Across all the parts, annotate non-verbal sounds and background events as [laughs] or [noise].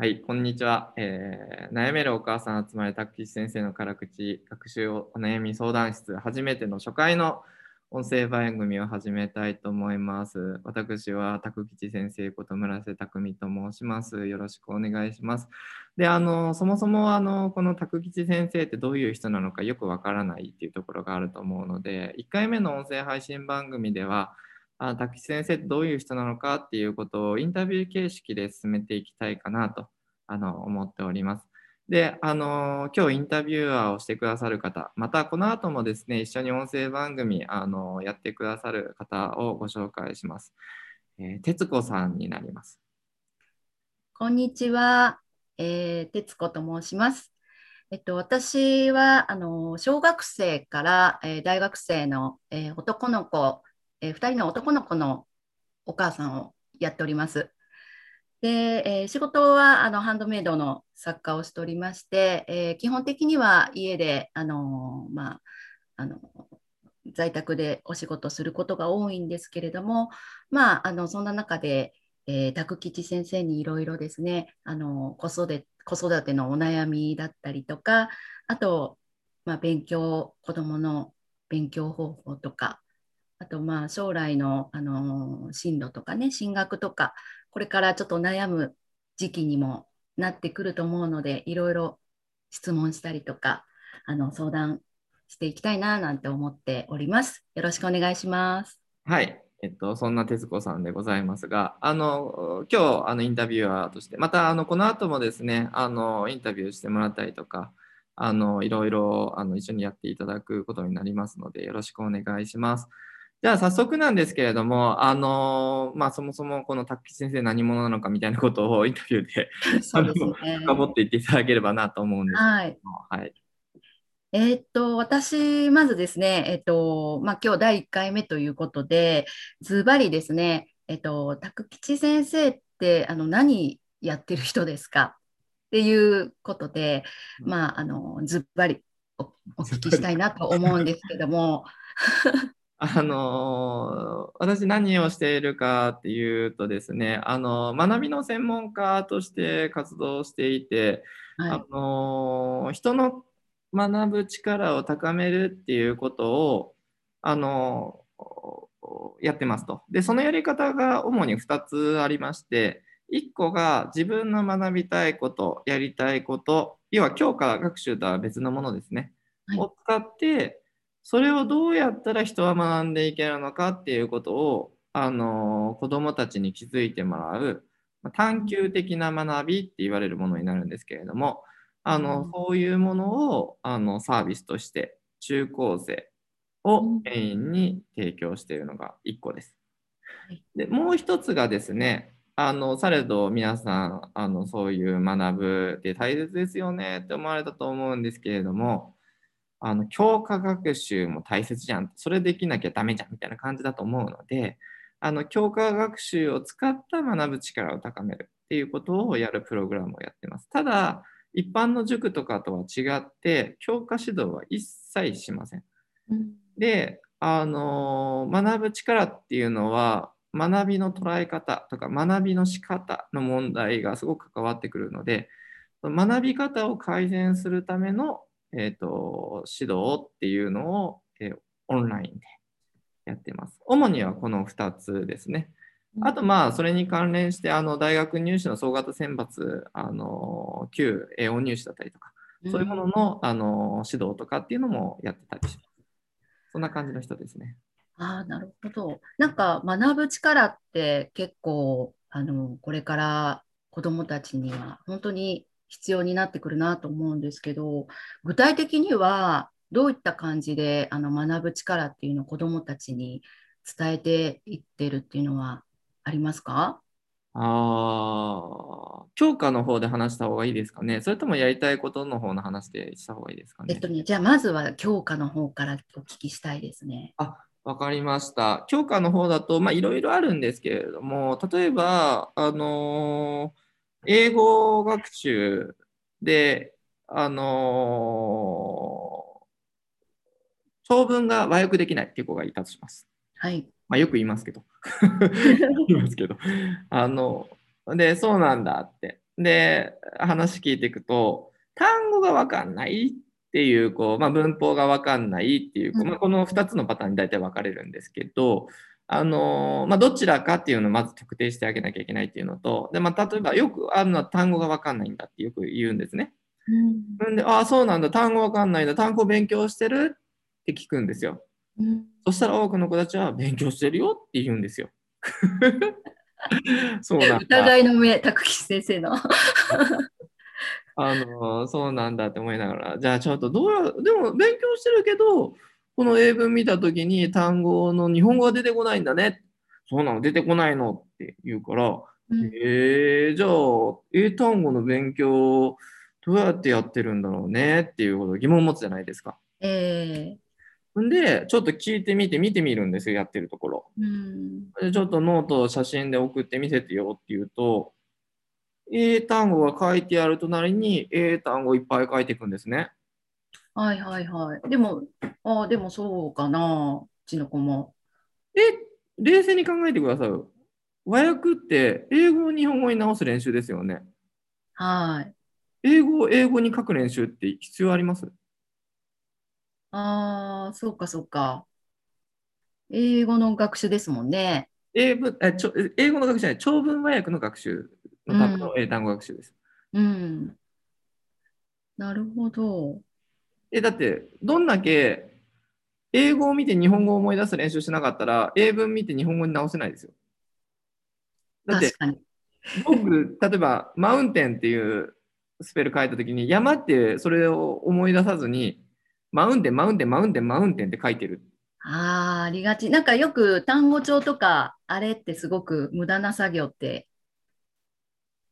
はい、こんにちは、えー悩めるお母さん集まれたくきち先生の辛口学習お悩み相談室初めての初回の音声番組を始めたいと思います。私はたくきち先生こと村瀬匠と申します。よろしくお願いします。で、あのそもそもあのこのたくきち先生ってどういう人なのかよくわからないっていうところがあると思うので、1回目の音声配信番組ではあ滝先生どういう人なのかっていうことをインタビュー形式で進めていきたいかなとあの思っております。で、あの今日インタビュアーをしてくださる方、またこの後もですね、一緒に音声番組あのやってくださる方をご紹介します。えー、徹子さんになります。こんにちは、えー、徹子と申します。えっと、私はあの小学生から、えー大学生の、えー男の子、え2人の男の子のお母さんをやっております。で、えー仕事はあのハンドメイドの作家をしておりまして、えー基本的には家であの、まあ、あの在宅でお仕事することが多いんですけれども、まあ、あのそんな中で、えー、拓吉先生にいろいろですねあの子育て子育てのお悩みだったりとかあと、まあ、勉強子どもの勉強方法とかあとまあ将来の、あの進路とかね進学とかこれからちょっと悩む時期にもなってくると思うのでいろいろ質問したりとかあの相談していきたいななんて思っております。よろしくお願いします。はい。えっと、そんな徹子さんでございますが、あの、今日、あの、インタビュアーとして、また、あの、この後もですね、あの、インタビューしてもらったりとか、あの、いろいろ、あの、一緒にやっていただくことになりますので、よろしくお願いします。じゃあ、早速なんですけれども、あの、まあ、そもそもこの卓吉先生何者なのかみたいなことをインタビューで [laughs] そうですね。深掘っていっていただければなと思うんですけはい。ども、はい。えーっと、私、まずですね、えっと、まあ、今日第1回目ということで、ズバリですね、えっと、拓吉先生って、あの、何やってる人ですか？っていうことで、まあ、あの、ズバリおお聞きしたいなと思うんですけども、[laughs] [laughs] あの私何をしているかっていうとですね、あの学びの専門家として活動していて、はいあの人の学ぶ力を高めるっていうことをあのやってますと。で、そのやり方が主に2つありまして、1個が自分の学びたいこと、やりたいこと、要は教科学習とは別のものですね。はいを使って、それをどうやったら人は学んでいけるのかっていうことを、あの子どもたちに気づいてもらう、まあ探究的な学びって言われるものになるんですけれども、あのうん。そういうものをあのサービスとして中高生をメインに提供しているのが1個です。はい。でもう一つがですね、あのされど皆さんあのそういう学ぶって大切ですよねって思われたと思うんですけれども、あの教科学習も大切じゃん、それできなきゃダメじゃんみたいな感じだと思うので、あの教科学習を使った学ぶ力を高めるっていうことをやるプログラムをやってます。ただ、一般の塾とかとは違って、教科指導は一切しません。うんで、あの学ぶ力っていうのは、学びの捉え方とか学びの仕方の問題がすごく関わってくるので、学び方を改善するための、えー、と指導っていうのを、えーオンラインでやってます。主にはこの2つですね。あと、まあ、それに関連して、あの大学入試の総型選抜、あの旧栄養入試だったりとか、そういうもののあの指導とかっていうのもやってたりします。そんな感じの人ですね。ああ、なるほど。なんか学ぶ力って結構、あの、これから子どもたちには本当に必要になってくるなと思うんですけど、具体的にはどういった感じであの学ぶ力っていうのを子どもたちに伝えていってるっていうのはありますか？ああ、教科の方で話した方がいいですかね。それともやりたいことの方の話でした方がいいですかねえっと。ね、じゃあまずは教科の方からお聞きしたいですね。あ、わかりました。教科の方だと、まあ、いろいろあるんですけれども、例えば、あのー英語学習で、あのー長文が和訳できないっていう子がいたとします。はい。まあ、よく言いますけど。[laughs] 言いますけど。あの、で、そうなんだって。で、話聞いていくと、単語がわかんないっていう、こう、まあ、文法がわかんないっていう、こうまあ、この2つのパターンに大体分かれるんですけど、あのまあ、どちらかっていうのをまず特定してあげなきゃいけないっていうのと、でまあ、例えばよくあるのは単語が分かんないんだってよく言うんですね。うん、で、ああ、そうなんだ、単語分かんないんだ、単語勉強してるって聞くんですよ。うんそしたら多くの子たちは勉強してるよって言うんですよ。[laughs] そうなんだ。疑いの目、拓吉先生の。[laughs] あのそうなんだって思いながら、じゃあちょっとどうや、でも勉強してるけど、この英文見たときに単語の日本語が出てこないんだね。そうなの、出てこないのって言うから、うんえー、じゃあ、英単語の勉強、どうやってやってるんだろうねっていうことを疑問を持つじゃないですか。えんで、ちょっと聞いてみて、見てみるんですよ、やってるところ。ーうんでちょっとノートを写真で送って見せてよって言うと、英単語が書いてある隣に英単語いっぱい書いていくんですね。はいはいはい。でも、あでもそうかな、うちの子も。え、冷静に考えてくださいよ。和訳って英語を日本語に直す練習ですよね。はい。英語を英語に書く練習って必要あります？ああ、そうかそうか。英語の学習ですもんね。英文えちょ英語の学習じゃない、長文和訳の学習のための英単語学習です。うん。なるほど。え、だって、どんだけ英語を見て日本語を思い出す練習しなかったら、英文見て日本語に直せないですよ。だって確、かに。僕、例えば、マウンテンっていうスペル書いたときに、山ってそれを思い出さずに、マウンテン、マウンテン、マウンテン、マウンテンって書いてる。ああ、ありがち。なんかよく単語帳とか、あれってすごく無駄な作業って。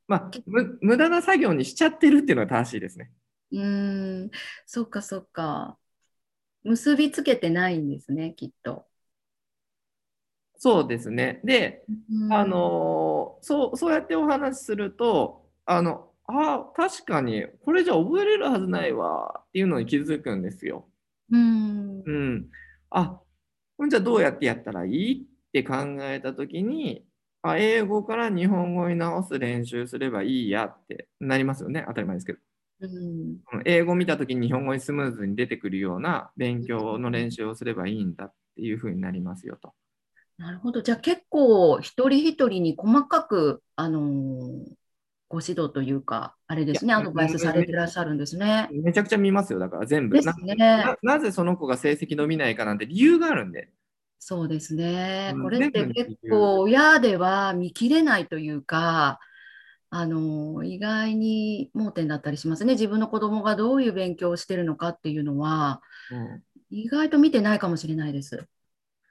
まあ、む無駄な作業にしちゃってるっていうのが正しいですね。うーん、そっかそっか。結びつけてないんですね、きっと。そうですね。で、うんあのそう、そうやってお話しすると、あの、あ確かに、これじゃ覚えれるはずないわっていうのに気づくんですよ。うん、うん。あ、じゃどうやってやったらいいって考えたときに、あ、英語から日本語に直す練習すればいいやってなりますよね。当たり前ですけど。うん、うん英語見たときに日本語にスムーズに出てくるような勉強の練習をすればいいんだっていうふうになりますよと。なるほど。じゃあ結構一人一人に細かく、あのーご指導というか、あれですね、アドバイスされてらっしゃるんですね。めちゃくちゃ見ますよ。だから全部。ですなね。ななぜその子が成績伸びないかなんて理由があるんで。そうですね。うんこれって結構親では見切れないというか、あの意外に盲点だったりしますね。自分の子供がどういう勉強をしてるのかっていうのは、うん意外と見てないかもしれないです。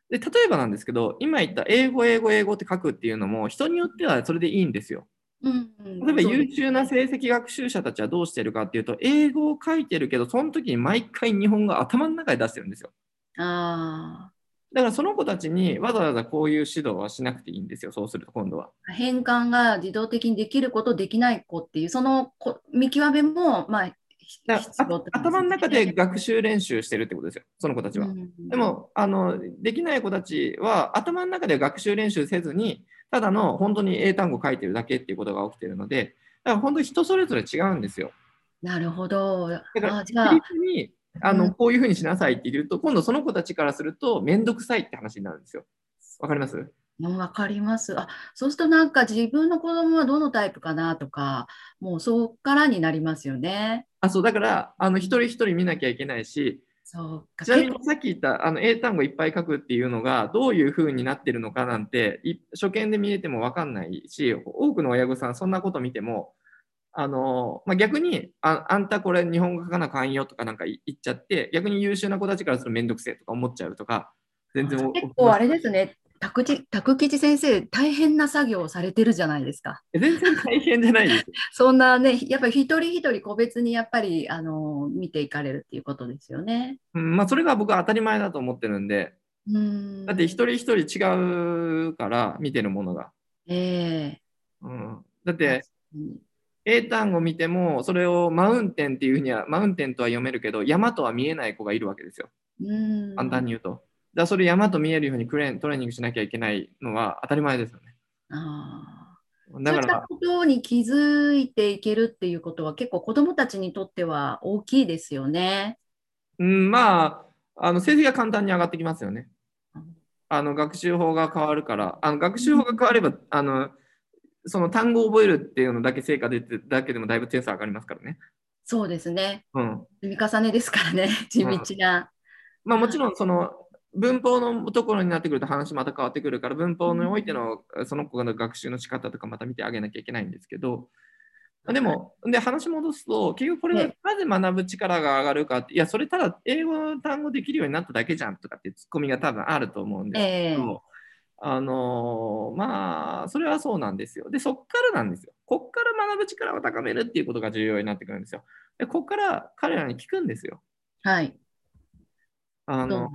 で例えばなんですけど、今言った英語、英語、英語って書くっていうのも、人によってはそれでいいんですよ。うん、例えば優秀なせ成績学習者たちはどうしてるかっていうと、英語を書いてるけど、その時に毎回日本語を頭の中で出してるんですよ。あだからその子たちにわざわざこういう指導はしなくていいんですよ、そうすると今度は。あ、変換が自動的にできる子とできない子っていう、そのこ見極めも、まあ、頭の中で学習練習してるってことですよ、その子たちは。うんでもあの、できない子たちは頭の中で学習練習せずに、ただの本当に英単語書いてるだけっていうことが起きてるので、だから本当に人それぞれ違うんですよ。なるほど。だから、あ、じゃああの、うんこういうふうにしなさいって言うと、今度その子たちからすると、めんどくさいって話になるんですよ。わかります？うんわかります。あ、そうするとなんか自分の子供はどのタイプかなとか、もうそこからになりますよね。あ、そう、だから、あの、一人一人見なきゃいけないし、そうか。ちなみにさっき言ったあの英単語いっぱい書くっていうのがどういうふうになってるのかなんてい初見で見えても分かんないし多くの親御さんそんなこと見てもあの、まあ、逆にああんたこれ日本語書かなあかんよとかなんか言っちゃって逆に優秀な子たちからするとめんどくせえとか思っちゃうとか全然結構あれですね。拓地拓吉先生、大変な作業をされてるじゃないですか。全然大変じゃないですよ。[laughs] そんなね、やっぱり一人一人個別にやっぱりあの見ていかれるっていうことですよね。うんまあ、それが僕は当たり前だと思ってるんでうん。だって一人一人違うから見てるものが。ええうん、だってうん英単語見ても、それをマウンテンっていうふうには、マウンテンとは読めるけど、山とは見えない子がいるわけですよ。うん簡単に言うと。だそれ山と見えるようにクレーントレーニングしなきゃいけないのは当たり前ですよね。あだからそういったことに気づいていけるっていうことは結構子どもたちにとっては大きいですよね。うん、まあ、あの成績が簡単に上がってきますよね。あの学習法が変わるから、あの学習法が変われば、あのその単語を覚えるっていうのだけ成果出てだけでもだいぶ点数上がりますからね。そうですね。うん、積み重ねですからね、地道な。うん、まあ、もちろんその文法のところになってくると話また変わってくるから文法においてのその子の学習の仕方とかまた見てあげなきゃいけないんですけど。でも、で話戻すと結局これはなぜ学ぶ力が上がるかって、いやそれただ英語の単語できるようになっただけじゃんとかってツッコミが多分あると思うんですけど、えーあのー、まあ、それはそうなんですよ。で、そっからなんですよ。こっから学ぶ力を高めるっていうことが重要になってくるんですよ。で、こっから彼らに聞くんですよ。はい。あの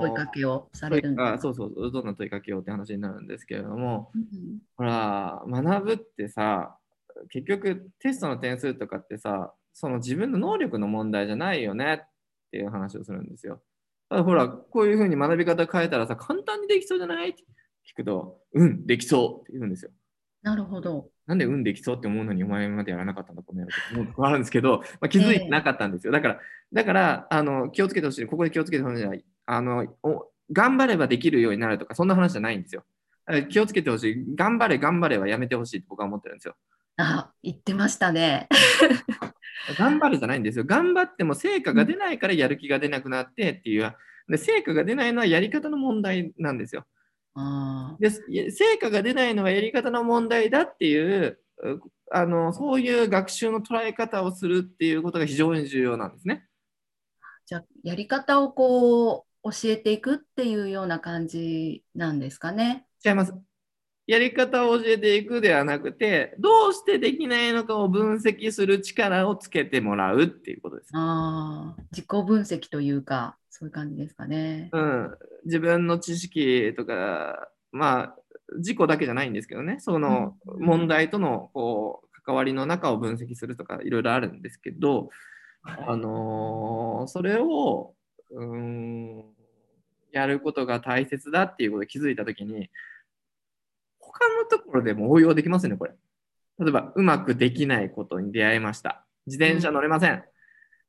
問いかけをされるんですそうそう、どんな問いかけをって話になるんですけれども、うん、ほら、学ぶってさ、結局テストの点数とかってさ、その自分の能力の問題じゃないよねっていう話をするんですよ。だほら、こういうふうに学び方変えたらさ、簡単にできそうじゃない？って聞くと、うん、できそうって言うんですよ。なるほど。なんでうんできそうって思うのにお前までやらなかったんだこの野郎と思うとこあるんですけど、[laughs] まあ、気づいてなかったんですよ。だから、だからあの気をつけてほしい。ここで気をつけてほしいじゃない。あのお頑張ればできるようになるとか、そんな話じゃないんですよ。気をつけてほしい。頑張れ、頑張れはやめてほしいって僕は思ってるんですよ。あ、言ってましたね。[laughs] 頑張るじゃないんですよ。頑張っても成果が出ないからやる気が出なくなってっていう。で成果が出ないのはやり方の問題なんですよ。で成果が出ないのはやり方の問題だっていうあのそういう学習の捉え方をするっていうことが非常に重要なんですね。じゃあやり方をこう教えていくっていうような感じなんですかね。違います。やり方を教えていくではなくて、どうしてできないのかを分析する力をつけてもらうっていうことです。ああ、自己分析というか、そういう感じですかね。うん、自分の知識とか、まあ、自己だけじゃないんですけどね、その問題とのこう関わりの中を分析するとか、いろいろあるんですけど、あのー、それを、うん、やることが大切だっていうことを気づいたときに、他のところでも応用できますね、これ。例えば、うまくできないことに出会いました。自転車乗れません。うん、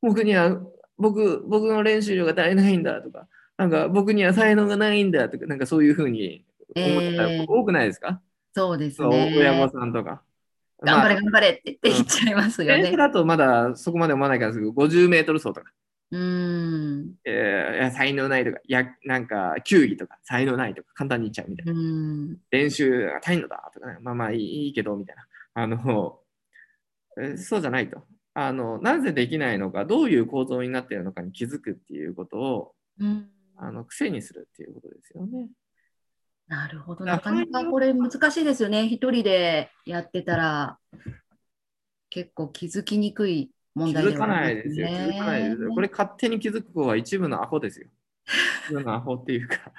僕には、僕、僕の練習量が足りないんだとか、なんか僕には才能がないんだとか、なんかそういうふうに思ったら多くないですか、えー、そうですね。親御さんとか。頑張れ、頑張れって言っちゃいますよね。電車だとまだそこまで思わないからですけど、50メートル走とか。うん。えー、才能ないとか、や、なんか、球技とか、才能ないとか、簡単に言っちゃうみたいな。うん練習が足りんのだとか、ね、まあまあいいけど、みたいな。あの、えそうじゃないと。あの、なぜできないのか、どういう構造になっているのかに気づくっていうことを、うん、あの癖にするっていうことですよね。なるほど。なかなかこれ難しいですよね。一人でやってたら、結構気づきにくい問題で、ね、気づかないですよ。気づかないですよ。これ勝手に気づく子は一部のアホですよ。一部のアホっていうか、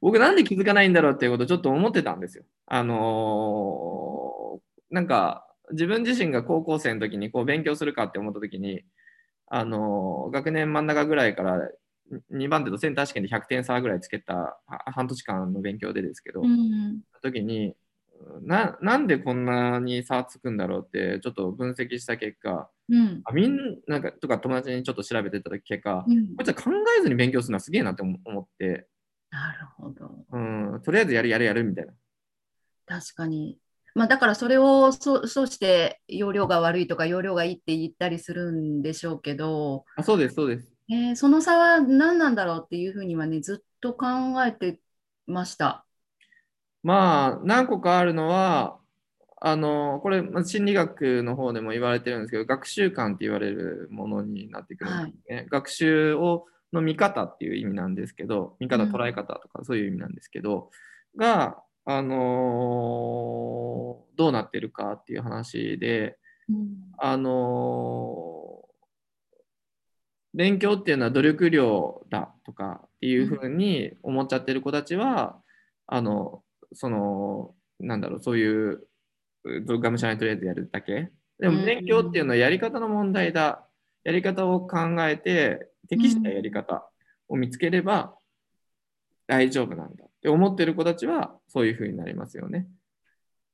僕なんで気づかないんだろうっていうことをちょっと思ってたんですよ。あのー、なんか自分自身が高校生の時にこう勉強するかって思った時に、あのー、学年真ん中ぐらいから2番手とセンター試験で100点差ぐらいつけた半年間の勉強でですけど、うん、時にななんでこんなに差つくんだろうってちょっと分析した結果、うん、あみんなかとか友達にちょっと調べてた結果、うん、こいつは考えずに勉強するのはすげえなって思って。なるほど、うん、とりあえずやるやるやるみたいな。確かに。まあ、だからそれをそそうして容量が悪いとか容量がいいって言ったりするんでしょうけど。あそうですそうです、えー、その差は何なんだろうっていうふうにはねずっと考えてました。まあ何個かあるのはあのこれ心理学の方でも言われてるんですけど学習感って言われるものになってくるんですね、はい、学習をの見方っていう意味なんですけど見方捉え方とかそういう意味なんですけど、うん、があのー、どうなってるかっていう話で、うん、あのー、勉強っていうのは努力量だとかっていうふうに思っちゃってる子たちは、うん、あのそのなんだろうそういうがむしゃらにとりあえずやるだけでも勉強っていうのはやり方の問題だ、やり方を考えて適したやり方を見つければ大丈夫なん。だって思ってる子たちはそういうふうになりますよね。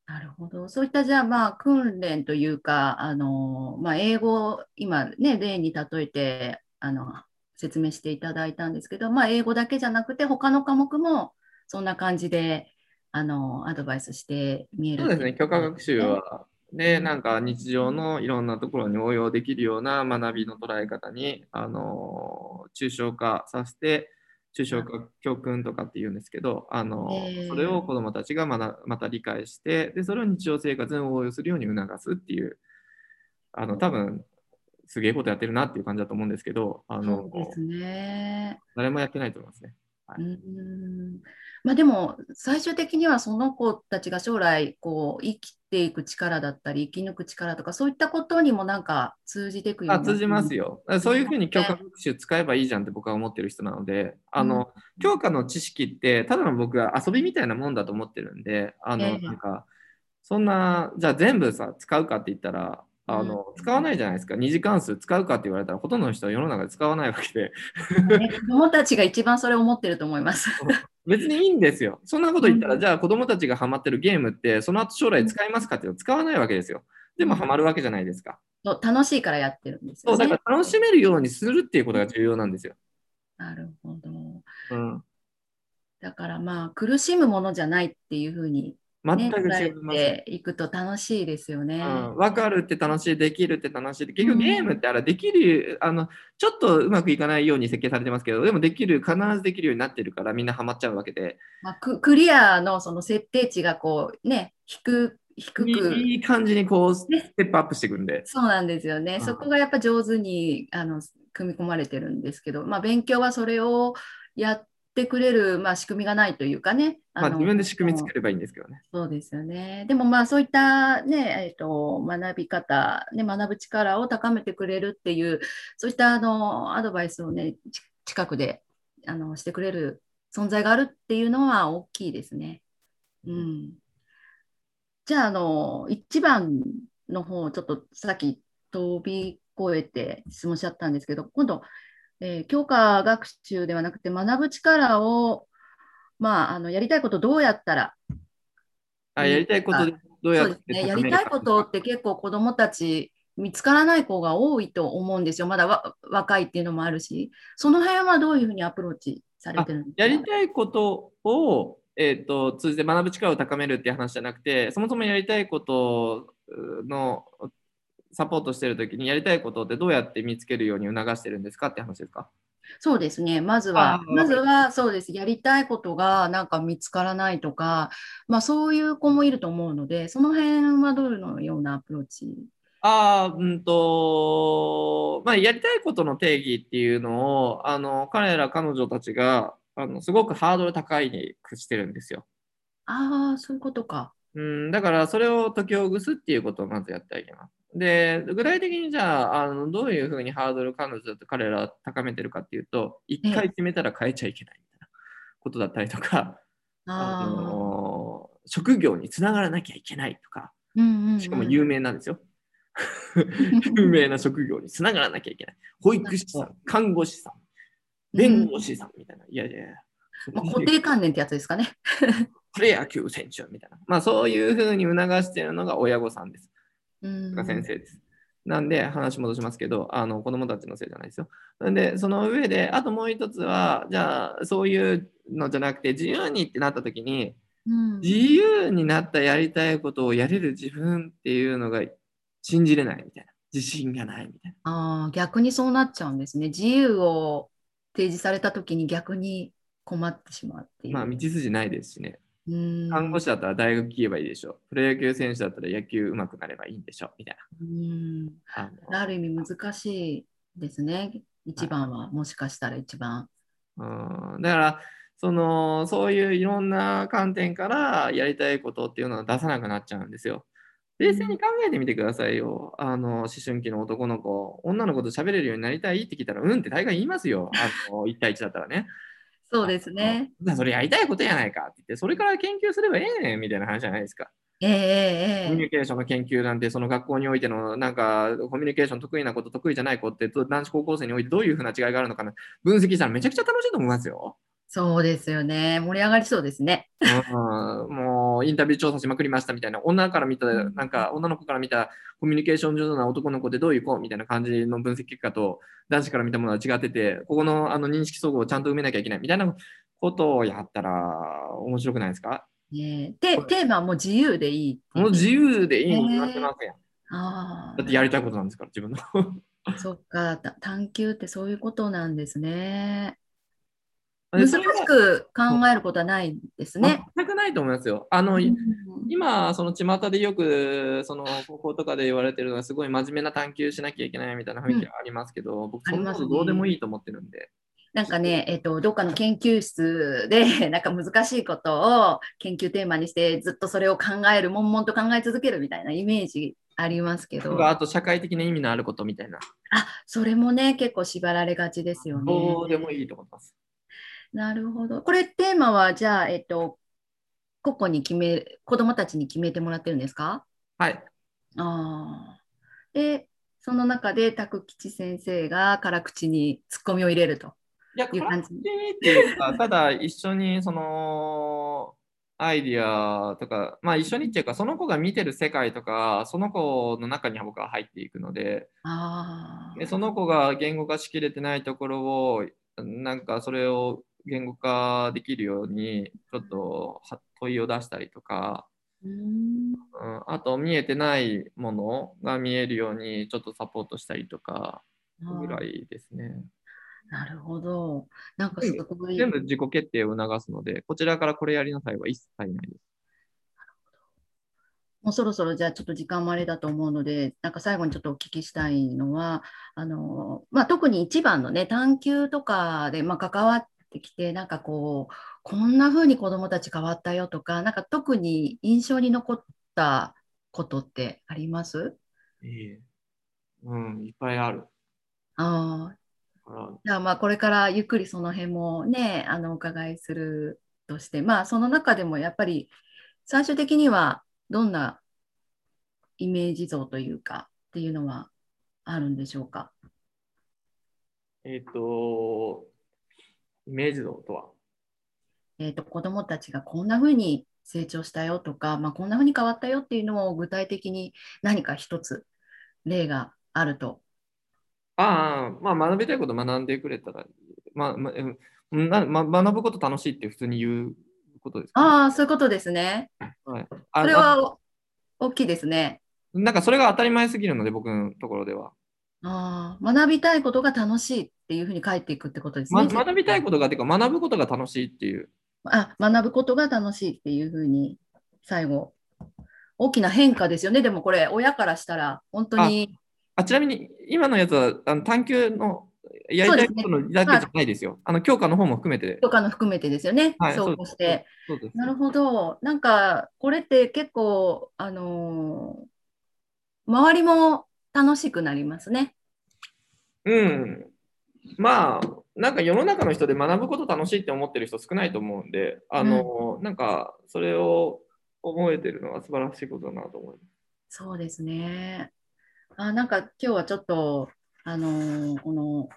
なるほど。そういったじゃあ、まあ、訓練というか、あの、まあ、英語、今ね、例に例えて、あの、説明していただいたん。ですけど、まあ、英語だけじゃなくて、他の科目もそん。な感じで、あの、アドバイスして見えるそうですね、許可学習ねは。で、なんか日常のいろんなところに応用できるような学びの捉え方に、あの、抽象化させて、抽象化教訓とかって言うんですけど、あのへーそれを子どもたちがまだまた理解してで、それを日常生活に応用するように促すっていう、あの多分すげえことやってるなっていう感じだと思うんですけど、あのね。誰もやってないと思いますね。うーんまあでも最終的にはその子たちが将来こう生きていく力だったり生き抜く力とかそういったことにもなんか通じていくようなあ通じますよ。そういうふうに教科学習使えばいいじゃんって僕は思ってる人なので、あの、教科の知識って、ただの僕は遊びみたいなもんだと思ってるんで、あの、ええなんか、そんな、じゃあ全部さ、使うかって言ったら、あの、うん使わないじゃないですか。二次関数使うかって言われたら、ほとんどの人は世の中で使わないわけで、ね子供たちが一番それを思ってると思います。[laughs] 別にいいんですよ。そんなこと言ったら、うんじゃあ子供たちがハマってるゲームって、その後将来使いますかっていうの使わないわけですよ。でもハマるわけじゃないですか。そう楽しいからやってるんですそう、よね。だから楽しめるようにするっていうことが重要なんですよ。なるほど。うん。だからまあ苦しむものじゃないっていうふうに、ね、全く違います。くと楽しいですよね。うん、分かるって楽しい、できるって楽しい。結局うんゲームってあれできる、あの、ちょっとうまくいかないように設計されてますけど、でもできる、必ずできるようになってるからみんなハマっちゃうわけで、まあ、ククリアのその設定値がこうね低低いくいい感じにこう、スねテップアップしていくんで。そうなんですよね。うんそこがやっぱ上手にあの組み込まれてるんですけど、まあ、勉強はそれをやってくれる、まあ、仕組みがないというかね。まあ、の自分で仕組み作ればいいんですけどね。そうですよね。でもまあそういったね、えっと学び方、ね、学ぶ力を高めてくれるっていう、そういったあのアドバイスをね、ち近くであのしてくれる存在があるっていうのは大きいですね。うん。じゃあ、あの、一番の方、ちょっとさっき飛び越えて質問しちゃったんですけど、今度、えー教科学習ではなくて学ぶ力を、まあ、あのやりたいことどうやったらあやりたいことでどうやってね、やりたいことって結構子どもたち見つからない子が多いと思うんですよ。まだわ若いっていうのもあるし、その辺はどういうふうにアプローチされてるんですか？やりたいことを、えー、と通じて学ぶ力を高めるっていう話じゃなくて、そもそもやりたいことのサポートしてるときに、やりたいことってどうやって見つけるように促してるんですかって話ですか？そうですね。まずあは、ーまずはそうです。やりたいことがなんか見つからないとか、まあそういう子もいると思うので、その辺はどのようなアプローチ？ああ、うんと、まあ、やりたいことの定義っていうのを、あの、彼ら、彼女たちが、あの、すごくハードル高いにしてるんですよ。ああ、そういうことか。うん、だから、それを解きほぐすっていうことをまずやってあげます。で、具体的にじゃあ、あのどういうふうにハードル彼女と彼らは高めてるかっていうと、一回決めたら変えちゃいけないみたいなことだったりとか、あああ、の職業につながらなきゃいけないとか、うんうんうんしかも有名なんですよ。[laughs] 有名な職業につながらなきゃいけない。保育士さん、看護師さん、弁護士さんみたいな。いやいやいや。まあ固定観念ってやつですかね。[laughs] プレー野球選手みたいな。まあそういうふうに促しているのが親御さんです。うんが先生です。なんで話戻しますけど、あの子供たちのせいじゃないですよ。なんで、その上で、あともう一つは、じゃあそういうのじゃなくて、自由にってなった時に、うん自由になったやりたいことをやれる自分っていうのが信じれないみたいな。自信がないみたいああ、逆にそうなっちゃうんですね。自由を提示されたときに逆に困ってしまうっていな。う。まあ、道筋ないですしね。うん看護師だったら大学行けばいいでしょう。プロ野球選手だったら野球上手くなればいいんでしょう。みたいうんな。あのある意味難しいですね。一番は、もしかしたら一番。うんだからそのそういういろんな観点からやりたいことっていうのは出さなくなっちゃうんですよ。冷静に考えてみてくださいよ。あの思春期の男の子、女の子と喋れるようになりたいって聞いたら、うんって大概言いますよ。あの1対1だったらね。そうですね。それやりたいことやないかって言って、それから研究すればええねんみたいな話じゃないですか。えええコミュえニケーションの研究なんて、その学校においての、なんか、コミュニケーション得意なこと、得意じゃない子って、男子高校生においてどういうふうな違いがあるのかな、分析したらめちゃくちゃ楽しいと思いますよ。そうですよね。盛り上がりそうですね。うんもうインタビュー調査しまくりましたみたいな、女から見た、うんなんか女の子から見たコミュニケーション上手な男の子ってどういう子みたいな感じの分析結果と、男子から見たものは違ってて、ここのあの認識相互をちゃんと埋めなきゃいけないみたいなことをやったら面白くないですか？ねで、テーマも自由でいいもう自由でいいに決まってますやん。あだってやりたいことなんですから、自分の。あ、そっか、た探求ってそういうことなんですね。難しく考えることはないですね。全くないと思いますよ。あの、うん今、その巷でよく、その高校とかで言われてるのは、すごい真面目な探求しなきゃいけないみたいな雰囲気がありますけど、僕、そんなことどうでもいいと思ってるんで。なんかね、えっと、どっかの研究室で、[laughs] なんか難しいことを研究テーマにして、ずっとそれを考える、悶々と考え続けるみたいなイメージありますけど、あ、あと、社会的な意味のあることみたいな。それもね、結構縛られがちですよね。どうでもいいと思います。なるほど。これテーマは、じゃあ、えっと、個々に決め、子供たちに決めてもらってるんですか？はい。ああ。で、その中で、拓吉先生が辛口にツッコミを入れると。いう感じっていうか、[laughs] ただ一緒にそのアイディアとか、まあ一緒にっていうか、その子が見てる世界とか、その子の中には僕は入っていくので、あでその子が言語化しきれてないところを、なんかそれを言語化できるように、ちょっとは問いを出したりとか、うーんうん、あと見えてないものが見えるように、ちょっとサポートしたりとかぐらいですね。なるほど。なんかすごい。全部自己決定を促すので、こちらからこれやりなさいは一切ないです。もうそろそろじゃあちょっと時間もあれだと思うので、なんか最後にちょっとお聞きしたいのは、あのまあ、特に一番のね、探究とかで、まあ、関わってきて、なんかこう、こんな風に子どもたち変わったよとか、なんか特に印象に残ったことってあります？ええうん、いっぱいある。あじゃあまあこれからゆっくりその辺もね、あのお伺いするとして、まあその中でもやっぱり最終的にはどんなイメージ像というかっていうのはあるんでしょうか？えっ、と、イメージ像とは？えーと、子どもたちがこんな風に成長したよとか、まあ、こんな風に変わったよっていうのを具体的に何か一つ例があると。ああ、まあ学びたいこと学んでくれたら、まあ、まま学ぶこと楽しいって普通に言うことですか？ね、ああ、そういうことですね。はい、あそれあは大きいですね。なんかそれが当たり前すぎるので、僕のところでは。ああ、学びたいことが楽しいっていうふうに書いていくってことですま、ね。学びたいことが、てか学ぶことが楽しいっていう。あ、学ぶことが楽しいっていうふうに最後。大きな変化ですよね。でもこれ、親からしたら本当に。あちなみに、今のやつはあの探究のやりたいことのだけじゃないですよ。あの教科の方も含めて。とかの含めてですよね。はいそうして。なるほど。なんか、これって結構、あのー周りも楽しくなりますね。うん。まあ、なんか世の中の人で学ぶこと楽しいって思ってる人少ないと思うんで、あの、なんかそれを覚えてるのは素晴らしいことだなと思います。そうですね。あ、なんか今日はちょっと、あのーこの、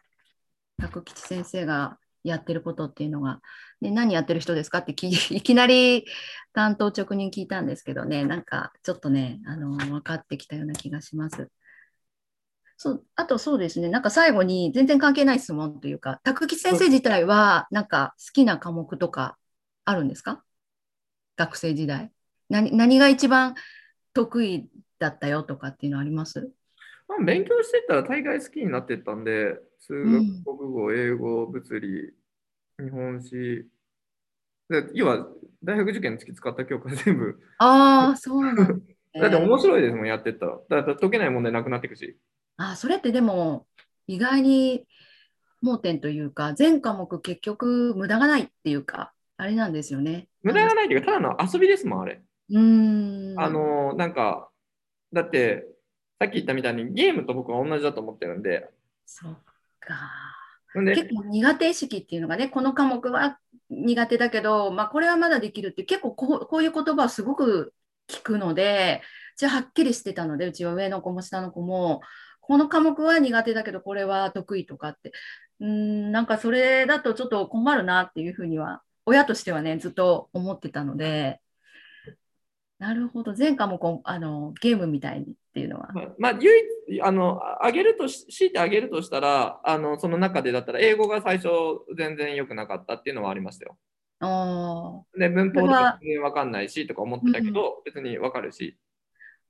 拓吉先生がやってることっていうのが、ね、何やってる人ですかってき [laughs] いきなり担当直入聞いたんですけどね、なんかちょっとね、あのー分かってきたような気がします。そうあとそうですね、なんか最後に全然関係ない質問というか、拓吉先生自体はなんか好きな科目とかあるんですか？学生時代。何何が一番得意だったよとかっていうのあります？まあ、勉強してったら大概好きになってったんで、数うん学、国語、英語、物理、日本史。で要は大学受験の時使った教科全部。ああ、そうなんね [laughs] だって面白いですもん、やってったら。だって解けない問題なくなっていくし。あ、それってでも意外に盲点というか、全科目結局無駄がないっていうか、あれなんですよね。無駄がないというか、ただの遊びですもん、あれ。うーん。あの、なんか、だって、さっき言ったみたいにゲームと僕は同じだと思ってるんで、そっか。結構苦手意識っていうのがね、この科目は苦手だけど、まあ、これはまだできるって結構こうこういう言葉をすごく聞くので、じゃあはっきりしてたので、うちは上の子も下の子も、この科目は苦手だけど、これは得意とかって、うん、なんかそれだとちょっと困るなっていうふうには、親としてはね、ずっと思ってたので、なるほど、前回もこうあのゲームみたいにっていうのは？まあ、まあ、唯一あのあげるとし強いてあげるとしたらあのその中でだったら英語が最初全然良くなかったっていうのはありましたよ。ああ、で文法と全然分かんないしとか思ってたけど、別に分かるし。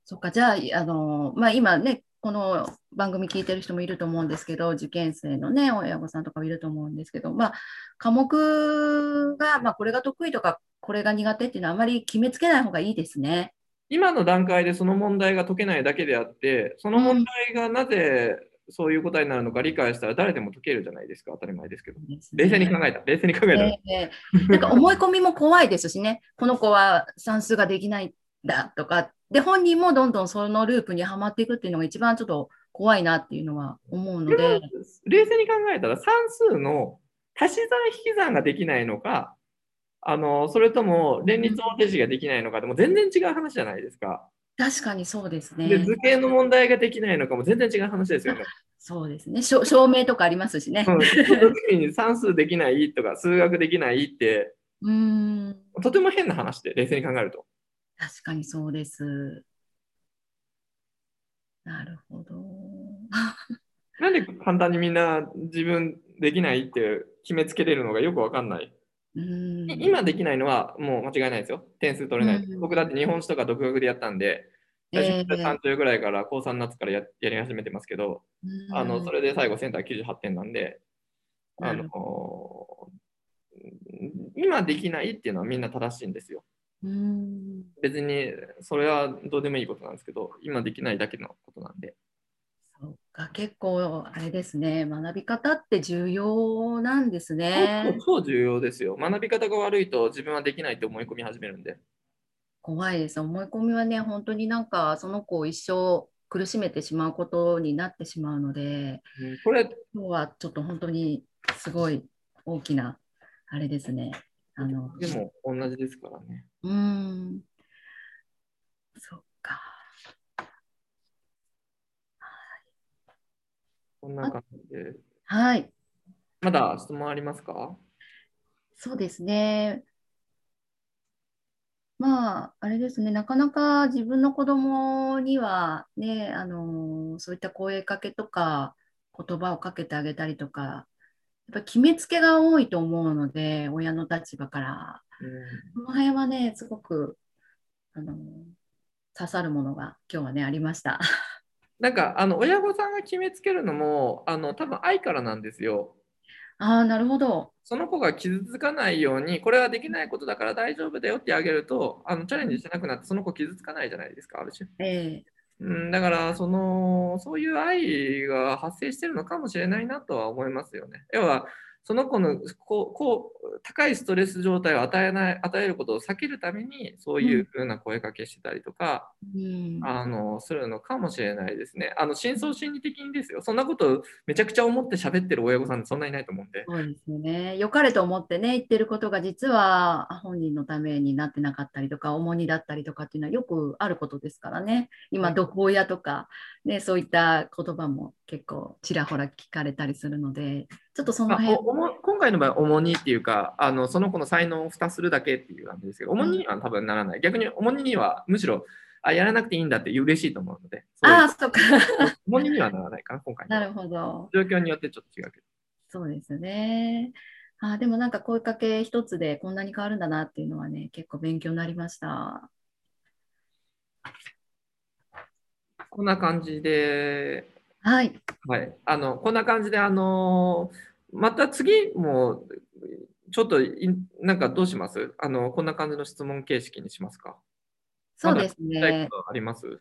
そっか、じゃあ、あの、まあ、今ね、この番組聞いてる人もいると思うんですけど、受験生のね、親御さんとかもいると思うんですけど、まあ、科目が、まあ、これが得意とか、これが苦手っていうのはあまり決めつけない方がいいですね。今の段階でその問題が解けないだけであってその問題がなぜそういう答えになるのか理解したら誰でも解けるじゃないですか当たり前ですけど。冷静に考えた冷静に考えたら。ええなんか思い込みも怖いですしね、この子は算数ができないんだとか、で、本人もどんどんそのループにはまっていくっていうのが一番ちょっと怖いなっていうのは思うので、冷静に考えたら算数の足し算引き算ができないのかあのそれとも連立方程式ができないのかでも全然違う話じゃないですか。確かにそうですね。で図形の問題ができないのかも全然違う話ですよね。そうですね。証証明とかありますしね。うん、その時に算数できないとか数学できないって [laughs] うーん、とても変な話で冷静に考えると。確かにそうです。なるほど。[laughs] なんで簡単にみんな自分できないって決めつけれるのがよくわかんない。うーんい今できないのはもう間違いないですよ。点数取れない。うん僕だって日本史とか独学でやったんで、最初ええ30ぐらいから高3になってからややり始めてますけど、うんあのそれで最後センター98点なんで、あの今できないっていうのはみんな正しいんですよ。うーん別にそれはどうでもいいことなんですけど、今できないだけのことなんで。そうか、結構あれですね、学び方って重要なんですね。超超重要ですよ。学び方が悪いと自分はできないって思い込み始めるんで。怖いです。思い込みはね、本当になんかその子を一生苦しめてしまうことになってしまうので、うんこれ、今日はちょっと本当にすごい大きなあれですね。あの、でも同じですからね。うーん、そっか。こんな感じで。はい。まだ質問ありますか？そうですね。まあ、あれですね、なかなか自分の子供にはね、あのそういった声かけとか、言葉をかけてあげたりとか、やっぱ決めつけが多いと思うので、親の立場から。うんこの辺はね、すごく、あの刺さるものが今日はね、ありました。[laughs] なんかあの親御さんが決めつけるのもあの多分愛からなんですよ。ああ、なるほど。その子が傷つかないようにこれはできないことだから大丈夫だよってあげるとあのチャレンジしなくなってその子傷つかないじゃないですかある種。ええうん、だからそのそういう愛が発生してるのかもしれないなとは思いますよね。要はその子のこうこう高いストレス状態を与えない与えることを避けるためにそういうふうな声かけしてたりとか、うん、あのするのかもしれないですね。あの深層心理的にですよ。そんなことめちゃくちゃ思って喋ってる親御さんってそんなにいないと思うんで。そうですよね。良かれと思ってね、言ってることが実は本人のためになってなかったりとか、重荷だったりとかっていうのはよくあることですからね。今、はい毒親とか、ね、そういった言葉も結構ちらほら聞かれたりするので、ちょっとそのまあ辺、お重今回の場合、重荷っていうかあの、その子の才能を蓋するだけっていう感じですけど、重荷には多分ならない。逆に重荷にはむしろあやらなくていいんだって嬉しいと思うので、ああ、そっか。[laughs] 重荷にはならないかな、今回なるほど。状況によってちょっと違うけど。そうですね。あーでもなんか声かけ一つでこんなに変わるんだなっていうのはね、結構勉強になりました。こんな感じで、はい。はい、あのこんな感じで、あのまた次もちょっといなんかどうします？あのこんな感じの質問形式にしますか？そうですね。ことあります？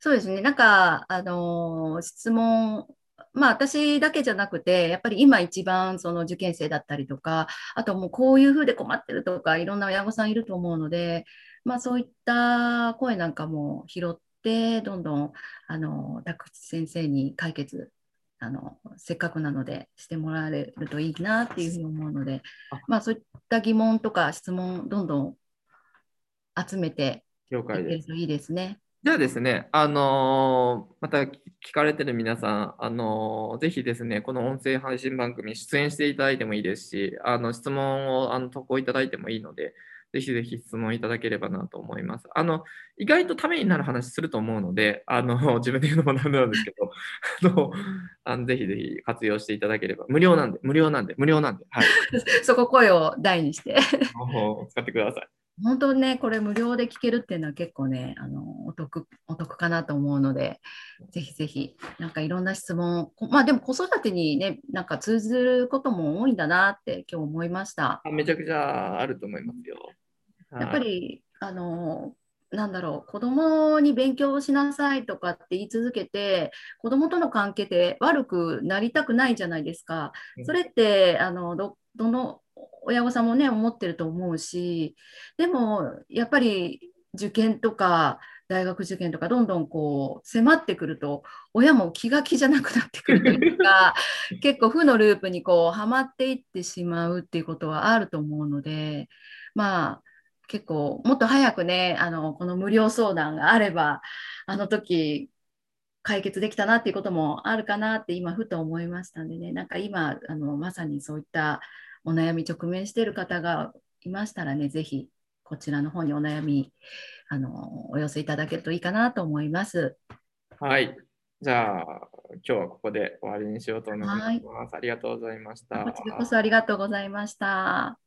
そうですね。なんか、あのー質問、まあ私だけじゃなくて、やっぱり今一番その受験生だったりとか、あともうこういうふうで困ってるとか、いろんな親御さんいると思うので、まあそういった声なんかも拾って、どんどん、あの、田口先生に解決、あの、せっかくなのでしてもらえるといいなっていうふうに思うのであ、まあそういった疑問とか質問、どんどん集めてい了解です。けるといいですね。じゃあですね、あのーまた聞かれてる皆さん、あのーぜひですね、この音声配信番組出演していただいてもいいですし、あの質問をあの投稿いただいてもいいので、ぜひぜひ質問いただければなと思います。あの、意外とためになる話すると思うので、あの、[laughs] 自分で言うのもなんなんですけど、あの、あのぜひぜひ活用していただければ、無料なんで、無料なんで、無料なんで、はい。[laughs] そこ声を大にして。[laughs] 使ってください。本当ね、これ無料で聞けるっていうのは結構ね、あのお得お得かなと思うので、ぜひぜひ、なんかいろんな質問、こまあでも子育てにね、なんか通ずることも多いんだなって今日思いました。あめちゃくちゃあると思いますよ。やっぱり、あの、なんだろう、子供に勉強しなさいとかって言い続けて、子供との関係で悪くなりたくないじゃないですか。それって、あの、ど、どの親御さんもね、思ってると思うし、でも、やっぱり受験とか、大学受験とか、どんどんこう、迫ってくると、親も気が気じゃなくなってくるというか、[laughs] 結構負のループにこう、はまっていってしまうっていうことはあると思うので、まあ、結構もっと早くね、あの、この無料相談があれば、あの時解決できたなっていうこともあるかなって今ふと思いましたんでね、なんか今、あの、まさにそういったお悩み直面している方がいましたらね、ぜひこちらの方にお悩み、あの、お寄せいただけるといいかなと思います。はい。じゃあ、今日はここで終わりにしようと思います。ありがとうございました。こちらこそありがとうございました。